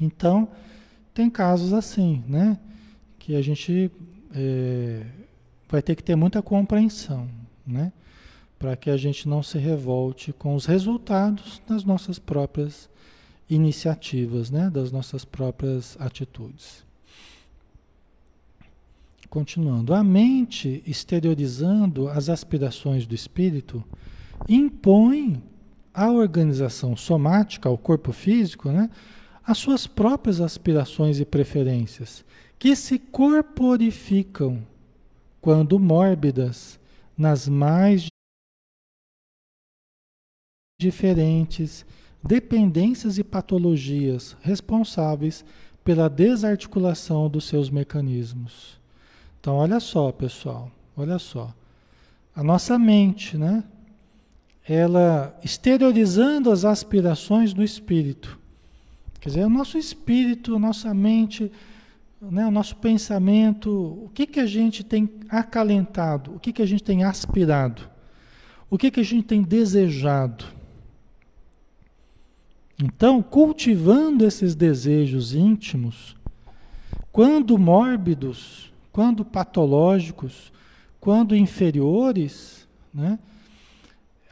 Então, tem casos assim, né? Que a gente é, vai ter que ter muita compreensão, né? Para que a gente não se revolte com os resultados das nossas próprias iniciativas, né? Das nossas próprias atitudes. Continuando, a mente exteriorizando as aspirações do espírito impõe à organização somática, ao corpo físico, né? As suas próprias aspirações e preferências, que se corporificam quando mórbidas, nas mais diferentes dependências e patologias responsáveis pela desarticulação dos seus mecanismos. Então, olha só, pessoal, olha só. A nossa mente, né? Ela exteriorizando as aspirações do espírito. Quer dizer, o nosso espírito, a nossa mente né, o nosso pensamento, o que, que a gente tem acalentado, o que, que a gente tem aspirado, o que, que a gente tem desejado. Então, cultivando esses desejos íntimos, quando mórbidos, quando patológicos, quando inferiores, né,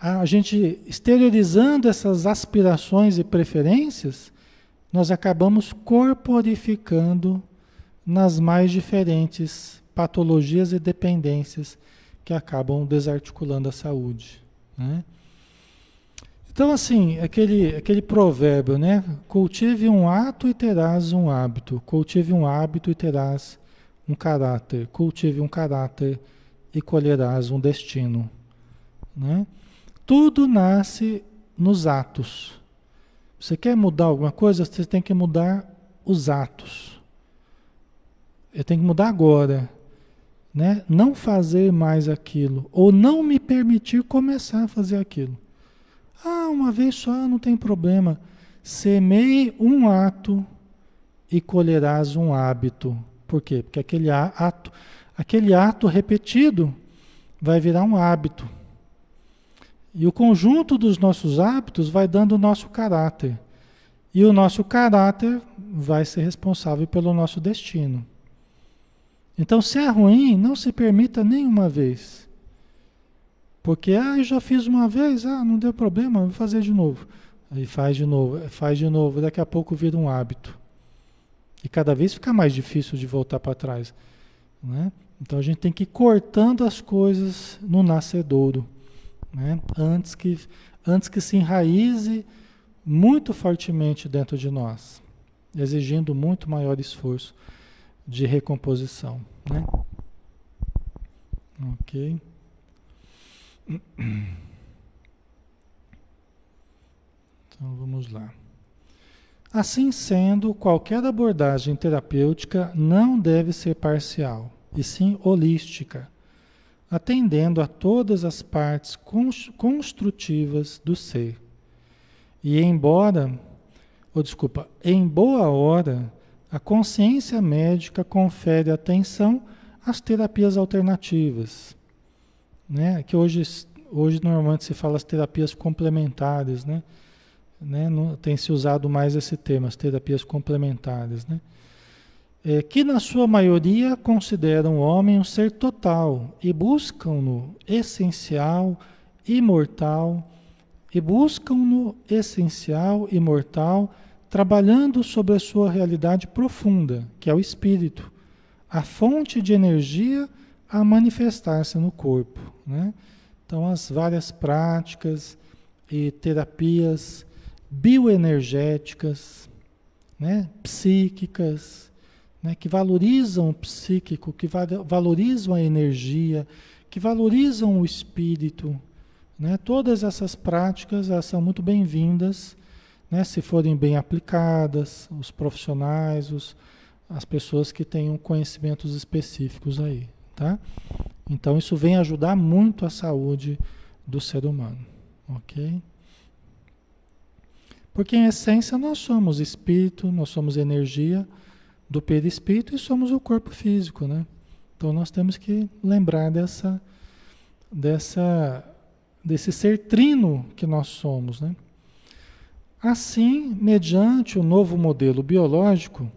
a gente exteriorizando essas aspirações e preferências, nós acabamos corporificando nas mais diferentes patologias e dependências que acabam desarticulando a saúde. Né? Então, assim, aquele, aquele provérbio, né? Cultive um ato e terás um hábito. Cultive um hábito e terás um caráter, cultive um caráter e colherás um destino. Né? Tudo nasce nos atos. Você quer mudar alguma coisa, você tem que mudar os atos. Eu tenho que mudar agora. Né? Não fazer mais aquilo. Ou não me permitir começar a fazer aquilo. Ah, uma vez só não tem problema. Semeie um ato e colherás um hábito. Por quê? Porque aquele ato, aquele ato repetido vai virar um hábito. E o conjunto dos nossos hábitos vai dando o nosso caráter. E o nosso caráter vai ser responsável pelo nosso destino. Então, se é ruim, não se permita nenhuma vez. Porque, ah, eu já fiz uma vez, ah, não deu problema, vou fazer de novo. Aí faz de novo, faz de novo, daqui a pouco vira um hábito. E cada vez fica mais difícil de voltar para trás. Né? Então a gente tem que ir cortando as coisas no nascedouro, né? antes, que, antes que se enraize muito fortemente dentro de nós, exigindo muito maior esforço de recomposição. Né? Ok. Então vamos lá. Assim sendo, qualquer abordagem terapêutica não deve ser parcial, e sim holística, atendendo a todas as partes construtivas do ser. E embora, ou desculpa, em boa hora, a consciência médica confere atenção às terapias alternativas, né? Que hoje, hoje normalmente se fala as terapias complementares, né? né? Tem se usado mais esse termo, as terapias complementares, né? É, que na sua maioria consideram o homem um ser total e buscam-no essencial, imortal, e buscam-no essencial, imortal, trabalhando sobre a sua realidade profunda, que é o espírito, a fonte de energia a manifestar-se no corpo. Né? Então, as várias práticas e terapias bioenergéticas, né, psíquicas, né, que valorizam o psíquico, que va valorizam a energia, que valorizam o espírito. Né? Todas essas práticas são muito bem-vindas, né, se forem bem aplicadas, os profissionais, os, as pessoas que tenham conhecimentos específicos aí. Tá? Então isso vem ajudar muito a saúde do ser humano. Ok? Porque em essência nós somos espírito, nós somos energia do perispírito e somos o corpo físico, né? Então nós temos que lembrar dessa, dessa, desse ser trino que nós somos, né? Assim, mediante o novo modelo biológico,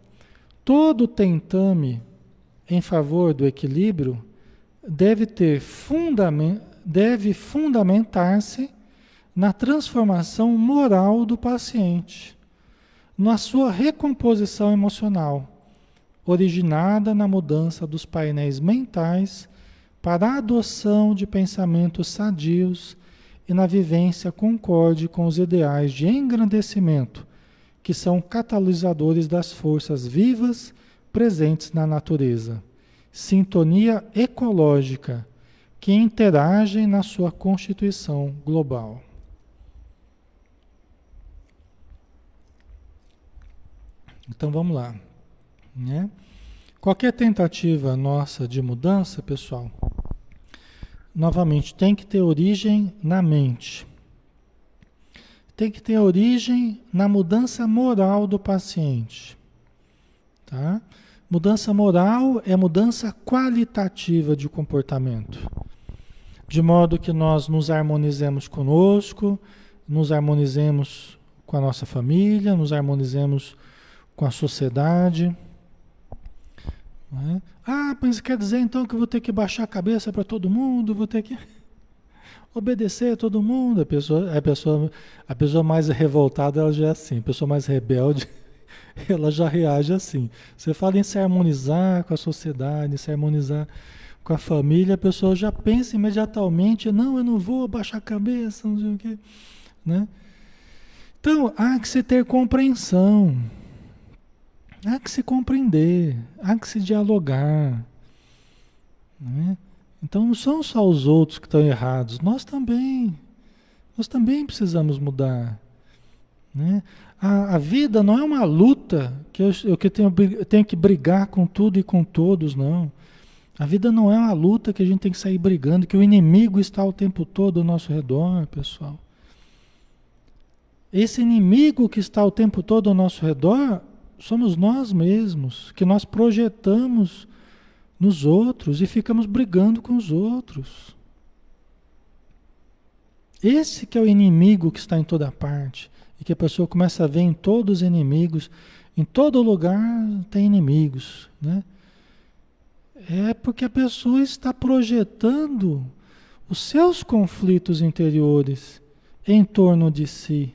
todo tentame em favor do equilíbrio deve ter fundament, deve fundamentar-se na transformação moral do paciente, na sua recomposição emocional, originada na mudança dos painéis mentais para a adoção de pensamentos sadios e na vivência concorde com os ideais de engrandecimento, que são catalisadores das forças vivas presentes na natureza. Sintonia ecológica, que interagem na sua constituição global. Então vamos lá. Né? Qualquer tentativa nossa de mudança, pessoal, novamente, tem que ter origem na mente. Tem que ter origem na mudança moral do paciente. Tá? Mudança moral é mudança qualitativa de comportamento. De modo que nós nos harmonizemos conosco, nos harmonizemos com a nossa família, nos harmonizemos com a sociedade. É? Ah, mas quer dizer então que eu vou ter que baixar a cabeça para todo mundo, vou ter que obedecer a todo mundo. A pessoa, a pessoa, a pessoa mais revoltada ela já é assim, a pessoa mais rebelde ela já reage assim. Você fala em se harmonizar com a sociedade, se harmonizar com a família, a pessoa já pensa imediatamente, não, eu não vou baixar a cabeça, não sei o quê. Né? Então, há que se ter compreensão Há que se compreender, há que se dialogar. Né? Então não são só os outros que estão errados, nós também. Nós também precisamos mudar. Né? A, a, vida não é uma luta que eu, eu, que tenho, eu tenho que brigar com tudo e com todos, não. A vida não é uma luta que a gente tem que sair brigando, que o inimigo está o tempo todo ao nosso redor, pessoal. Esse inimigo que está o tempo todo ao nosso redor somos nós mesmos, que nós projetamos nos outros e ficamos brigando com os outros. Esse que é o inimigo que está em toda parte e que a pessoa começa a ver em todos os inimigos, em todo lugar tem inimigos, né? É porque a pessoa está projetando os seus conflitos interiores em torno de si.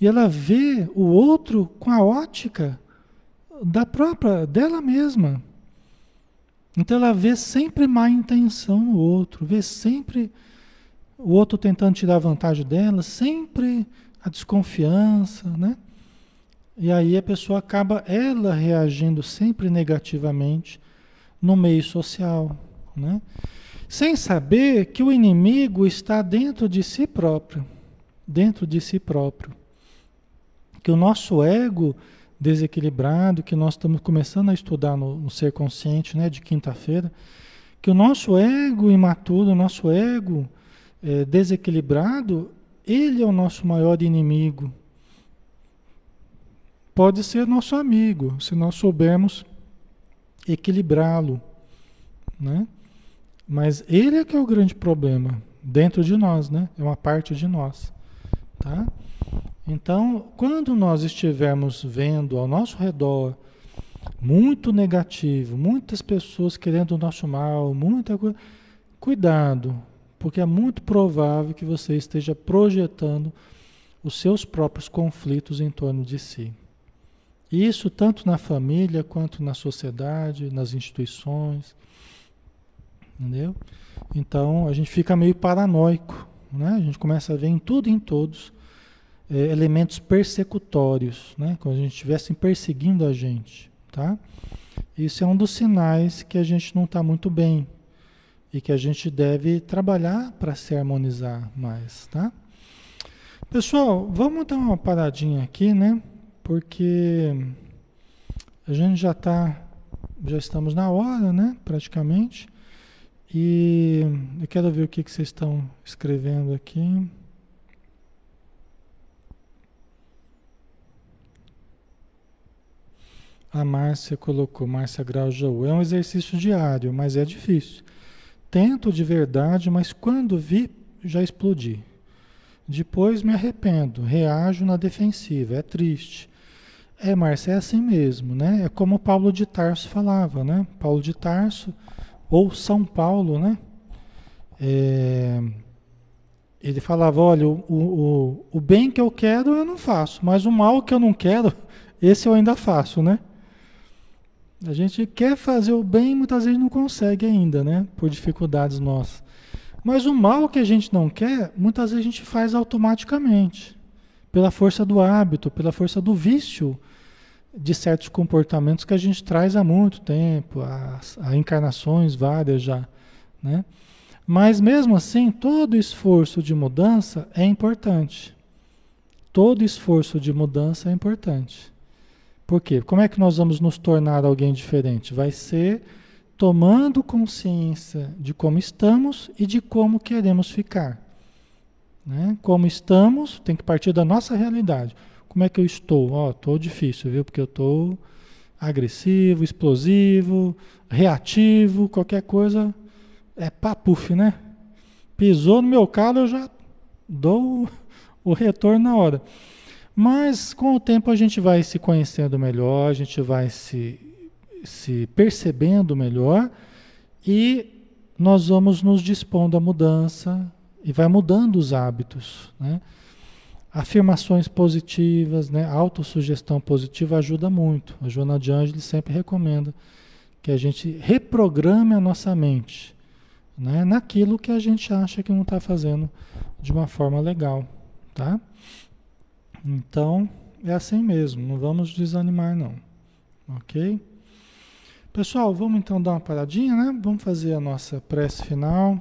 E ela vê o outro com a ótica da própria, dela mesma. Então ela vê sempre má intenção no outro, vê sempre o outro tentando tirar vantagem dela, sempre a desconfiança, né? E aí a pessoa acaba ela reagindo sempre negativamente no meio social, né? Sem saber que o inimigo está dentro de si próprio, dentro de si próprio. Que o nosso ego desequilibrado, que nós estamos começando a estudar no, no ser consciente, né, de quinta-feira, que o nosso ego imaturo, o nosso ego é, desequilibrado, ele é o nosso maior inimigo. Pode ser nosso amigo, se nós soubermos equilibrá-lo, né? Mas ele é que é o grande problema dentro de nós, né? É uma parte de nós, tá? Então, quando nós estivermos vendo ao nosso redor muito negativo, muitas pessoas querendo o nosso mal, muita coisa, cuidado, porque é muito provável que você esteja projetando os seus próprios conflitos em torno de si. Isso tanto na família quanto na sociedade, nas instituições. Entendeu? Então a gente fica meio paranoico, né? A gente começa a ver em tudo e em todos é, elementos persecutórios, né? Como a gente estivesse perseguindo a gente, tá? Isso é um dos sinais que a gente não está muito bem e que a gente deve trabalhar para se harmonizar mais, tá? Pessoal, vamos dar uma paradinha aqui, né? Porque a gente já está, já estamos na hora, né? Praticamente. E eu quero ver o que, que vocês estão escrevendo aqui. A Márcia colocou, Márcia Grajaú. É um exercício diário, mas é difícil. Tento de verdade, mas quando vi, já explodi. Depois me arrependo, reajo na defensiva, é triste. É, Márcia, é assim mesmo, né? É como Paulo de Tarso falava, né? Paulo de Tarso, ou São Paulo, né? É, ele falava, olha, o, o, o bem que eu quero eu não faço, mas o mal que eu não quero, esse eu ainda faço, né? A gente quer fazer o bem muitas vezes não consegue ainda, né? Por dificuldades nossas. Mas o mal que a gente não quer, muitas vezes a gente faz automaticamente. Pela força do hábito, pela força do vício de certos comportamentos que a gente traz há muito tempo, há, encarnações várias já, né? Mas mesmo assim, todo esforço de mudança é importante. Todo esforço de mudança é importante. Por quê? Como é que nós vamos nos tornar alguém diferente? Vai ser tomando consciência de como estamos e de como queremos ficar. Né? Como estamos, tem que partir da nossa realidade. Como é que eu estou? Ó, oh, estou difícil, viu? Porque eu estou agressivo, explosivo, reativo, qualquer coisa é papuf, né? Pisou no meu calo, eu já dou o retorno na hora. Mas com o tempo a gente vai se conhecendo melhor, a gente vai se, se percebendo melhor e nós vamos nos dispondo à mudança e vai mudando os hábitos. Né? Afirmações positivas, né? autossugestão positiva ajuda muito. A Joana de Ângeles sempre recomenda que a gente reprograme a nossa mente né? naquilo que a gente acha que não está fazendo de uma forma legal. Tá? Então, é assim mesmo, não vamos desanimar não. Ok? Pessoal, vamos então dar uma paradinha, né? Vamos fazer a nossa prece final.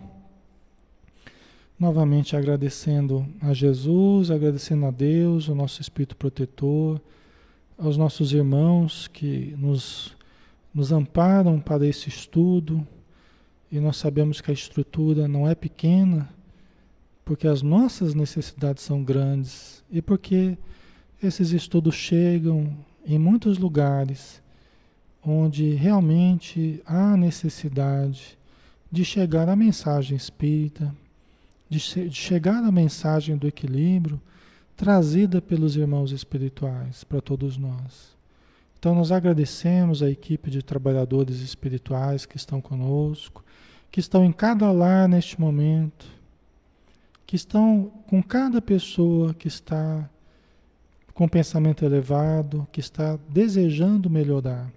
Novamente agradecendo a Jesus, agradecendo a Deus, o nosso Espírito protetor, aos nossos irmãos que nos, nos amparam para esse estudo. E nós sabemos que a estrutura não é pequena, porque as nossas necessidades são grandes e porque esses estudos chegam em muitos lugares onde realmente há necessidade de chegar à mensagem espírita, de, de chegar à mensagem do equilíbrio trazida pelos irmãos espirituais para todos nós. Então, nós agradecemos a equipe de trabalhadores espirituais que estão conosco, que estão em cada lar neste momento, que estão com cada pessoa que está com pensamento elevado, que está desejando melhorar,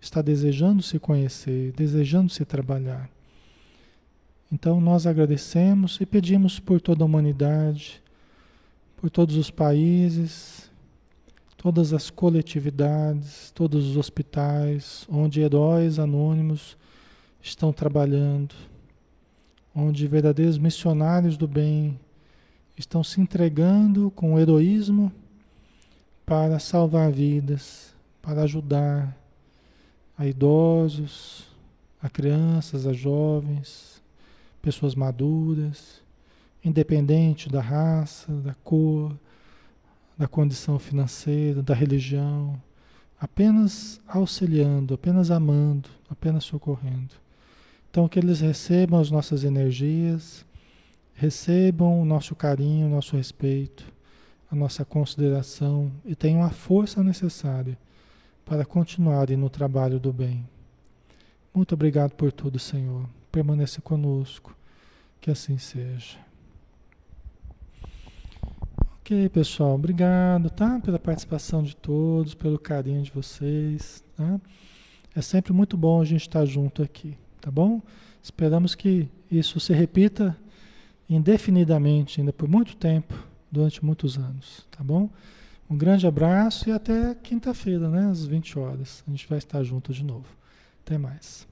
está desejando se conhecer, desejando se trabalhar. Então nós agradecemos e pedimos por toda a humanidade, por todos os países, todas as coletividades, todos os hospitais onde heróis anônimos estão trabalhando, onde verdadeiros missionários do bem estão se entregando com heroísmo para salvar vidas, para ajudar a idosos, a crianças, a jovens, pessoas maduras, independente da raça, da cor, da condição financeira, da religião, apenas auxiliando, apenas amando, apenas socorrendo. Então que eles recebam as nossas energias, recebam o nosso carinho, o nosso respeito a nossa consideração e tenham a força necessária para continuarem no trabalho do bem. Muito obrigado por tudo, Senhor. Permaneça conosco. Que assim seja. Ok, pessoal. Obrigado, tá? Pela participação de todos, pelo carinho de vocês, tá? É sempre muito bom a gente estar junto aqui, tá bom? Esperamos que isso se repita indefinidamente, ainda por muito tempo durante muitos anos, tá bom? Um grande abraço e até quinta-feira, né, às 20 horas. A gente vai estar junto de novo. Até mais.